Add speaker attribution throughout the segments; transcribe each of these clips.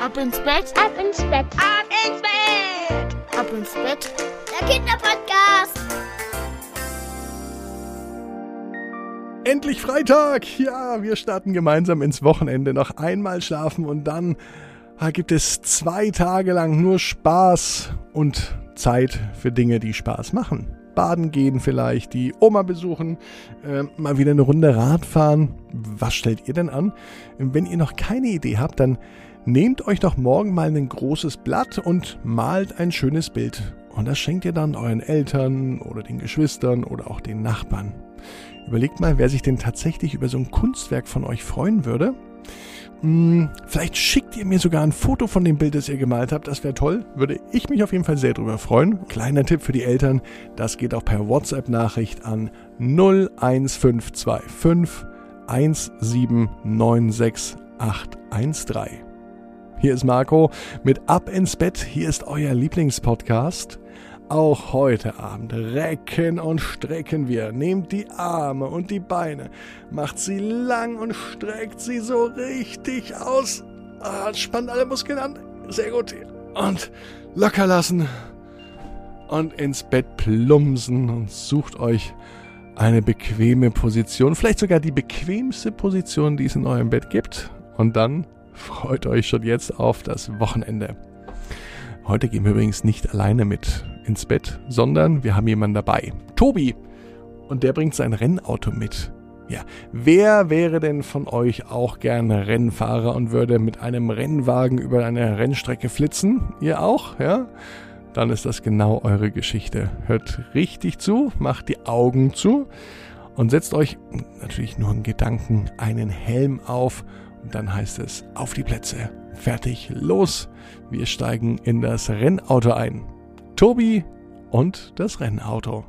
Speaker 1: Ab ins Bett,
Speaker 2: Ab ins Bett.
Speaker 3: Ab ins Bett.
Speaker 1: ab ins Bett.
Speaker 2: Der Kinderpodcast.
Speaker 4: Endlich Freitag! Ja, wir starten gemeinsam ins Wochenende. Noch einmal schlafen und dann ah, gibt es zwei Tage lang nur Spaß und Zeit für Dinge, die Spaß machen. Baden gehen vielleicht, die Oma besuchen, äh, mal wieder eine Runde Rad fahren. Was stellt ihr denn an? Wenn ihr noch keine Idee habt, dann nehmt euch doch morgen mal ein großes Blatt und malt ein schönes Bild. Und das schenkt ihr dann euren Eltern oder den Geschwistern oder auch den Nachbarn. Überlegt mal, wer sich denn tatsächlich über so ein Kunstwerk von euch freuen würde. Hm, vielleicht schickt ihr mir sogar ein Foto von dem Bild, das ihr gemalt habt. Das wäre toll. Würde ich mich auf jeden Fall sehr drüber freuen. Kleiner Tipp für die Eltern. Das geht auch per WhatsApp-Nachricht an 01525 1796813. Hier ist Marco mit Ab ins Bett. Hier ist euer Lieblingspodcast. Auch heute Abend recken und strecken wir. Nehmt die Arme und die Beine, macht sie lang und streckt sie so richtig aus. Ah, spannt alle Muskeln an. Sehr gut. Und locker lassen. Und ins Bett plumpsen und sucht euch eine bequeme Position. Vielleicht sogar die bequemste Position, die es in eurem Bett gibt. Und dann freut euch schon jetzt auf das Wochenende. Heute gehen wir übrigens nicht alleine mit ins Bett, sondern wir haben jemanden dabei. Tobi. Und der bringt sein Rennauto mit. Ja, wer wäre denn von euch auch gerne Rennfahrer und würde mit einem Rennwagen über eine Rennstrecke flitzen? Ihr auch, ja? Dann ist das genau eure Geschichte. Hört richtig zu, macht die Augen zu und setzt euch natürlich nur in Gedanken einen Helm auf dann heißt es auf die Plätze. Fertig, los. Wir steigen in das Rennauto ein. Tobi und das Rennauto.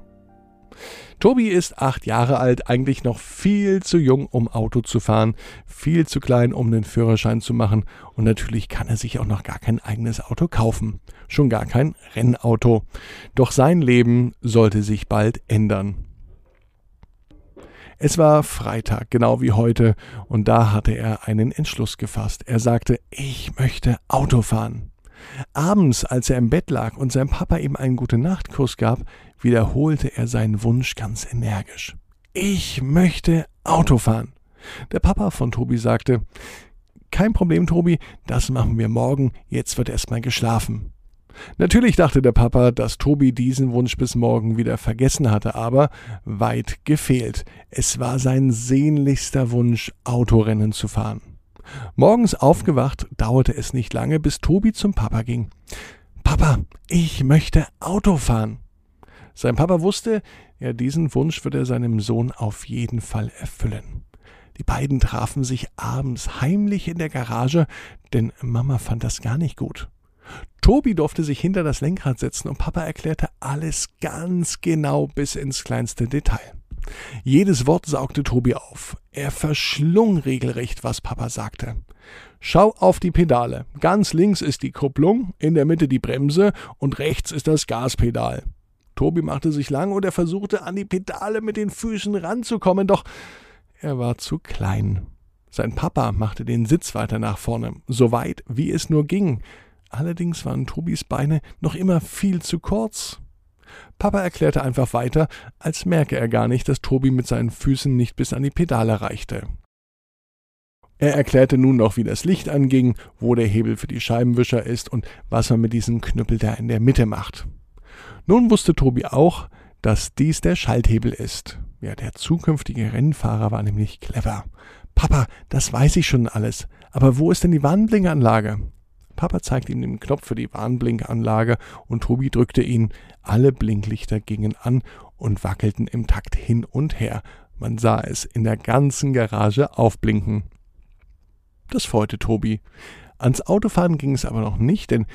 Speaker 4: Tobi ist acht Jahre alt, eigentlich noch viel zu jung, um Auto zu fahren, viel zu klein, um den Führerschein zu machen und natürlich kann er sich auch noch gar kein eigenes Auto kaufen, schon gar kein Rennauto. Doch sein Leben sollte sich bald ändern. Es war Freitag, genau wie heute, und da hatte er einen Entschluss gefasst. Er sagte, ich möchte Auto fahren. Abends, als er im Bett lag und sein Papa ihm einen gute Nachtkuss gab, wiederholte er seinen Wunsch ganz energisch. Ich möchte Auto fahren. Der Papa von Tobi sagte, kein Problem, Tobi, das machen wir morgen, jetzt wird erstmal geschlafen. Natürlich dachte der Papa, dass Tobi diesen Wunsch bis morgen wieder vergessen hatte, aber weit gefehlt. Es war sein sehnlichster Wunsch, Autorennen zu fahren. Morgens aufgewacht, dauerte es nicht lange, bis Tobi zum Papa ging. Papa, ich möchte Auto fahren. Sein Papa wusste, ja, diesen Wunsch würde er seinem Sohn auf jeden Fall erfüllen. Die beiden trafen sich abends heimlich in der Garage, denn Mama fand das gar nicht gut. Tobi durfte sich hinter das Lenkrad setzen und Papa erklärte alles ganz genau bis ins kleinste Detail. Jedes Wort saugte Tobi auf. Er verschlung regelrecht, was Papa sagte. Schau auf die Pedale. Ganz links ist die Kupplung, in der Mitte die Bremse und rechts ist das Gaspedal. Tobi machte sich lang und er versuchte an die Pedale mit den Füßen ranzukommen, doch er war zu klein. Sein Papa machte den Sitz weiter nach vorne, so weit wie es nur ging. Allerdings waren Tobis Beine noch immer viel zu kurz. Papa erklärte einfach weiter, als merke er gar nicht, dass Tobi mit seinen Füßen nicht bis an die Pedale reichte. Er erklärte nun noch, wie das Licht anging, wo der Hebel für die Scheibenwischer ist und was man mit diesem Knüppel da in der Mitte macht. Nun wusste Tobi auch, dass dies der Schalthebel ist. Ja, der zukünftige Rennfahrer war nämlich clever. Papa, das weiß ich schon alles. Aber wo ist denn die Warnblinkanlage? Papa zeigte ihm den Knopf für die Warnblinkanlage und Tobi drückte ihn. Alle Blinklichter gingen an und wackelten im Takt hin und her. Man sah es in der ganzen Garage aufblinken. Das freute Tobi. Ans Autofahren ging es aber noch nicht, denn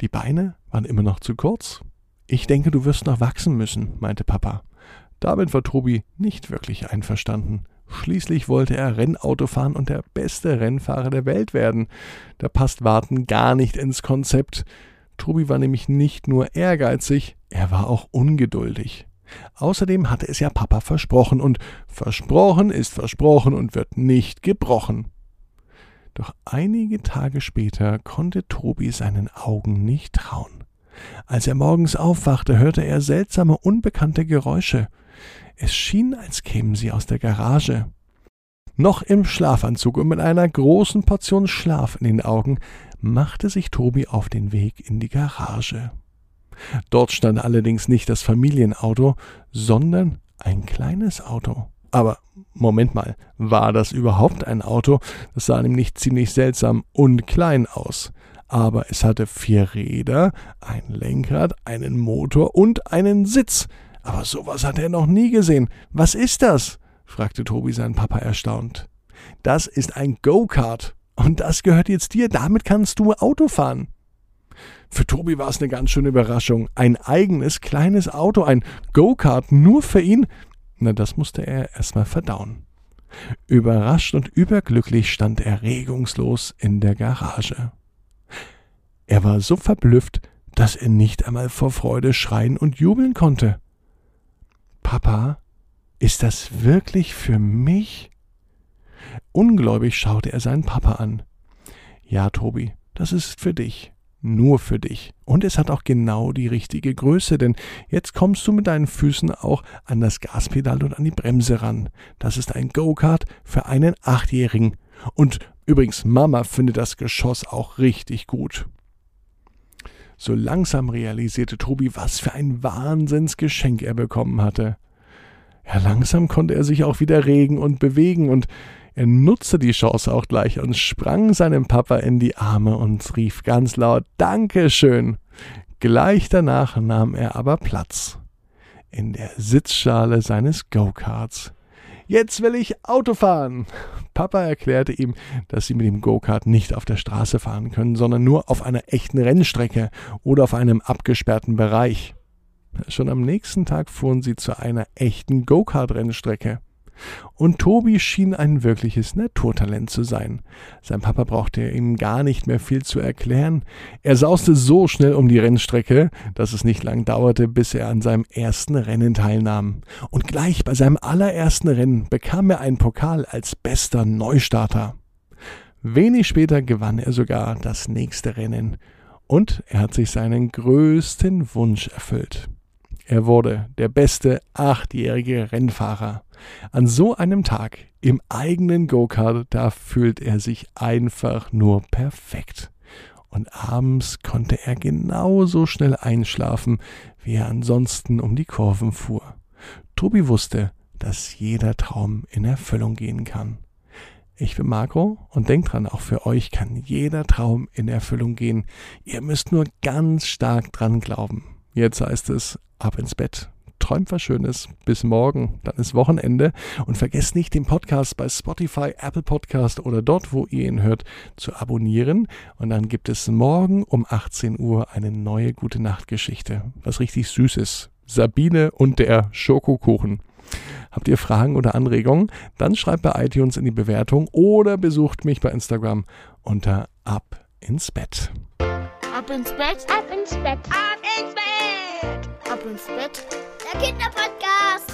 Speaker 4: die Beine waren immer noch zu kurz. Ich denke, du wirst noch wachsen müssen, meinte Papa. Damit war Tobi nicht wirklich einverstanden. Schließlich wollte er Rennauto fahren und der beste Rennfahrer der Welt werden. Da passt Warten gar nicht ins Konzept. Tobi war nämlich nicht nur ehrgeizig, er war auch ungeduldig. Außerdem hatte es ja Papa versprochen und versprochen ist versprochen und wird nicht gebrochen. Doch einige Tage später konnte Tobi seinen Augen nicht trauen. Als er morgens aufwachte, hörte er seltsame, unbekannte Geräusche. Es schien, als kämen sie aus der Garage. Noch im Schlafanzug und mit einer großen Portion Schlaf in den Augen machte sich Tobi auf den Weg in die Garage. Dort stand allerdings nicht das Familienauto, sondern ein kleines Auto. Aber Moment mal, war das überhaupt ein Auto? Das sah nämlich ziemlich seltsam und klein aus. Aber es hatte vier Räder, ein Lenkrad, einen Motor und einen Sitz. Aber sowas hat er noch nie gesehen. Was ist das? fragte Tobi seinen Papa erstaunt. Das ist ein Go-Kart. Und das gehört jetzt dir. Damit kannst du Auto fahren. Für Tobi war es eine ganz schöne Überraschung. Ein eigenes kleines Auto, ein Go-Kart nur für ihn. Na, das musste er erstmal verdauen. Überrascht und überglücklich stand er regungslos in der Garage. Er war so verblüfft, dass er nicht einmal vor Freude schreien und jubeln konnte. Papa, ist das wirklich für mich? Ungläubig schaute er seinen Papa an. Ja, Tobi, das ist für dich nur für dich. Und es hat auch genau die richtige Größe, denn jetzt kommst du mit deinen Füßen auch an das Gaspedal und an die Bremse ran. Das ist ein Go-Kart für einen Achtjährigen. Und übrigens, Mama findet das Geschoss auch richtig gut. So langsam realisierte Tobi, was für ein Wahnsinnsgeschenk er bekommen hatte. Ja, langsam konnte er sich auch wieder regen und bewegen und er nutzte die Chance auch gleich und sprang seinem Papa in die Arme und rief ganz laut Dankeschön. Gleich danach nahm er aber Platz in der Sitzschale seines Go-Karts. Jetzt will ich Auto fahren. Papa erklärte ihm, dass sie mit dem Go-Kart nicht auf der Straße fahren können, sondern nur auf einer echten Rennstrecke oder auf einem abgesperrten Bereich. Schon am nächsten Tag fuhren sie zu einer echten Go-Kart-Rennstrecke. Und Tobi schien ein wirkliches Naturtalent zu sein. Sein Papa brauchte ihm gar nicht mehr viel zu erklären. Er sauste so schnell um die Rennstrecke, dass es nicht lang dauerte, bis er an seinem ersten Rennen teilnahm. Und gleich bei seinem allerersten Rennen bekam er einen Pokal als bester Neustarter. Wenig später gewann er sogar das nächste Rennen. Und er hat sich seinen größten Wunsch erfüllt. Er wurde der beste achtjährige Rennfahrer. An so einem Tag im eigenen Go-Kart, da fühlt er sich einfach nur perfekt. Und abends konnte er genauso schnell einschlafen, wie er ansonsten um die Kurven fuhr. Tobi wusste, dass jeder Traum in Erfüllung gehen kann. Ich bin Marco und denkt dran, auch für euch kann jeder Traum in Erfüllung gehen. Ihr müsst nur ganz stark dran glauben. Jetzt heißt es ab ins Bett träumt was Schönes. Bis morgen. Dann ist Wochenende. Und vergesst nicht, den Podcast bei Spotify, Apple Podcast oder dort, wo ihr ihn hört, zu abonnieren. Und dann gibt es morgen um 18 Uhr eine neue gute Nachtgeschichte. Was richtig Süßes. Sabine und der Schokokuchen. Habt ihr Fragen oder Anregungen? Dann schreibt bei iTunes in die Bewertung oder besucht mich bei Instagram unter Ab ins Bett.
Speaker 3: Ab ins Bett, ab ins Bett, ab ins Bett,
Speaker 2: Ab ins Bett. Der Kinderpodcast.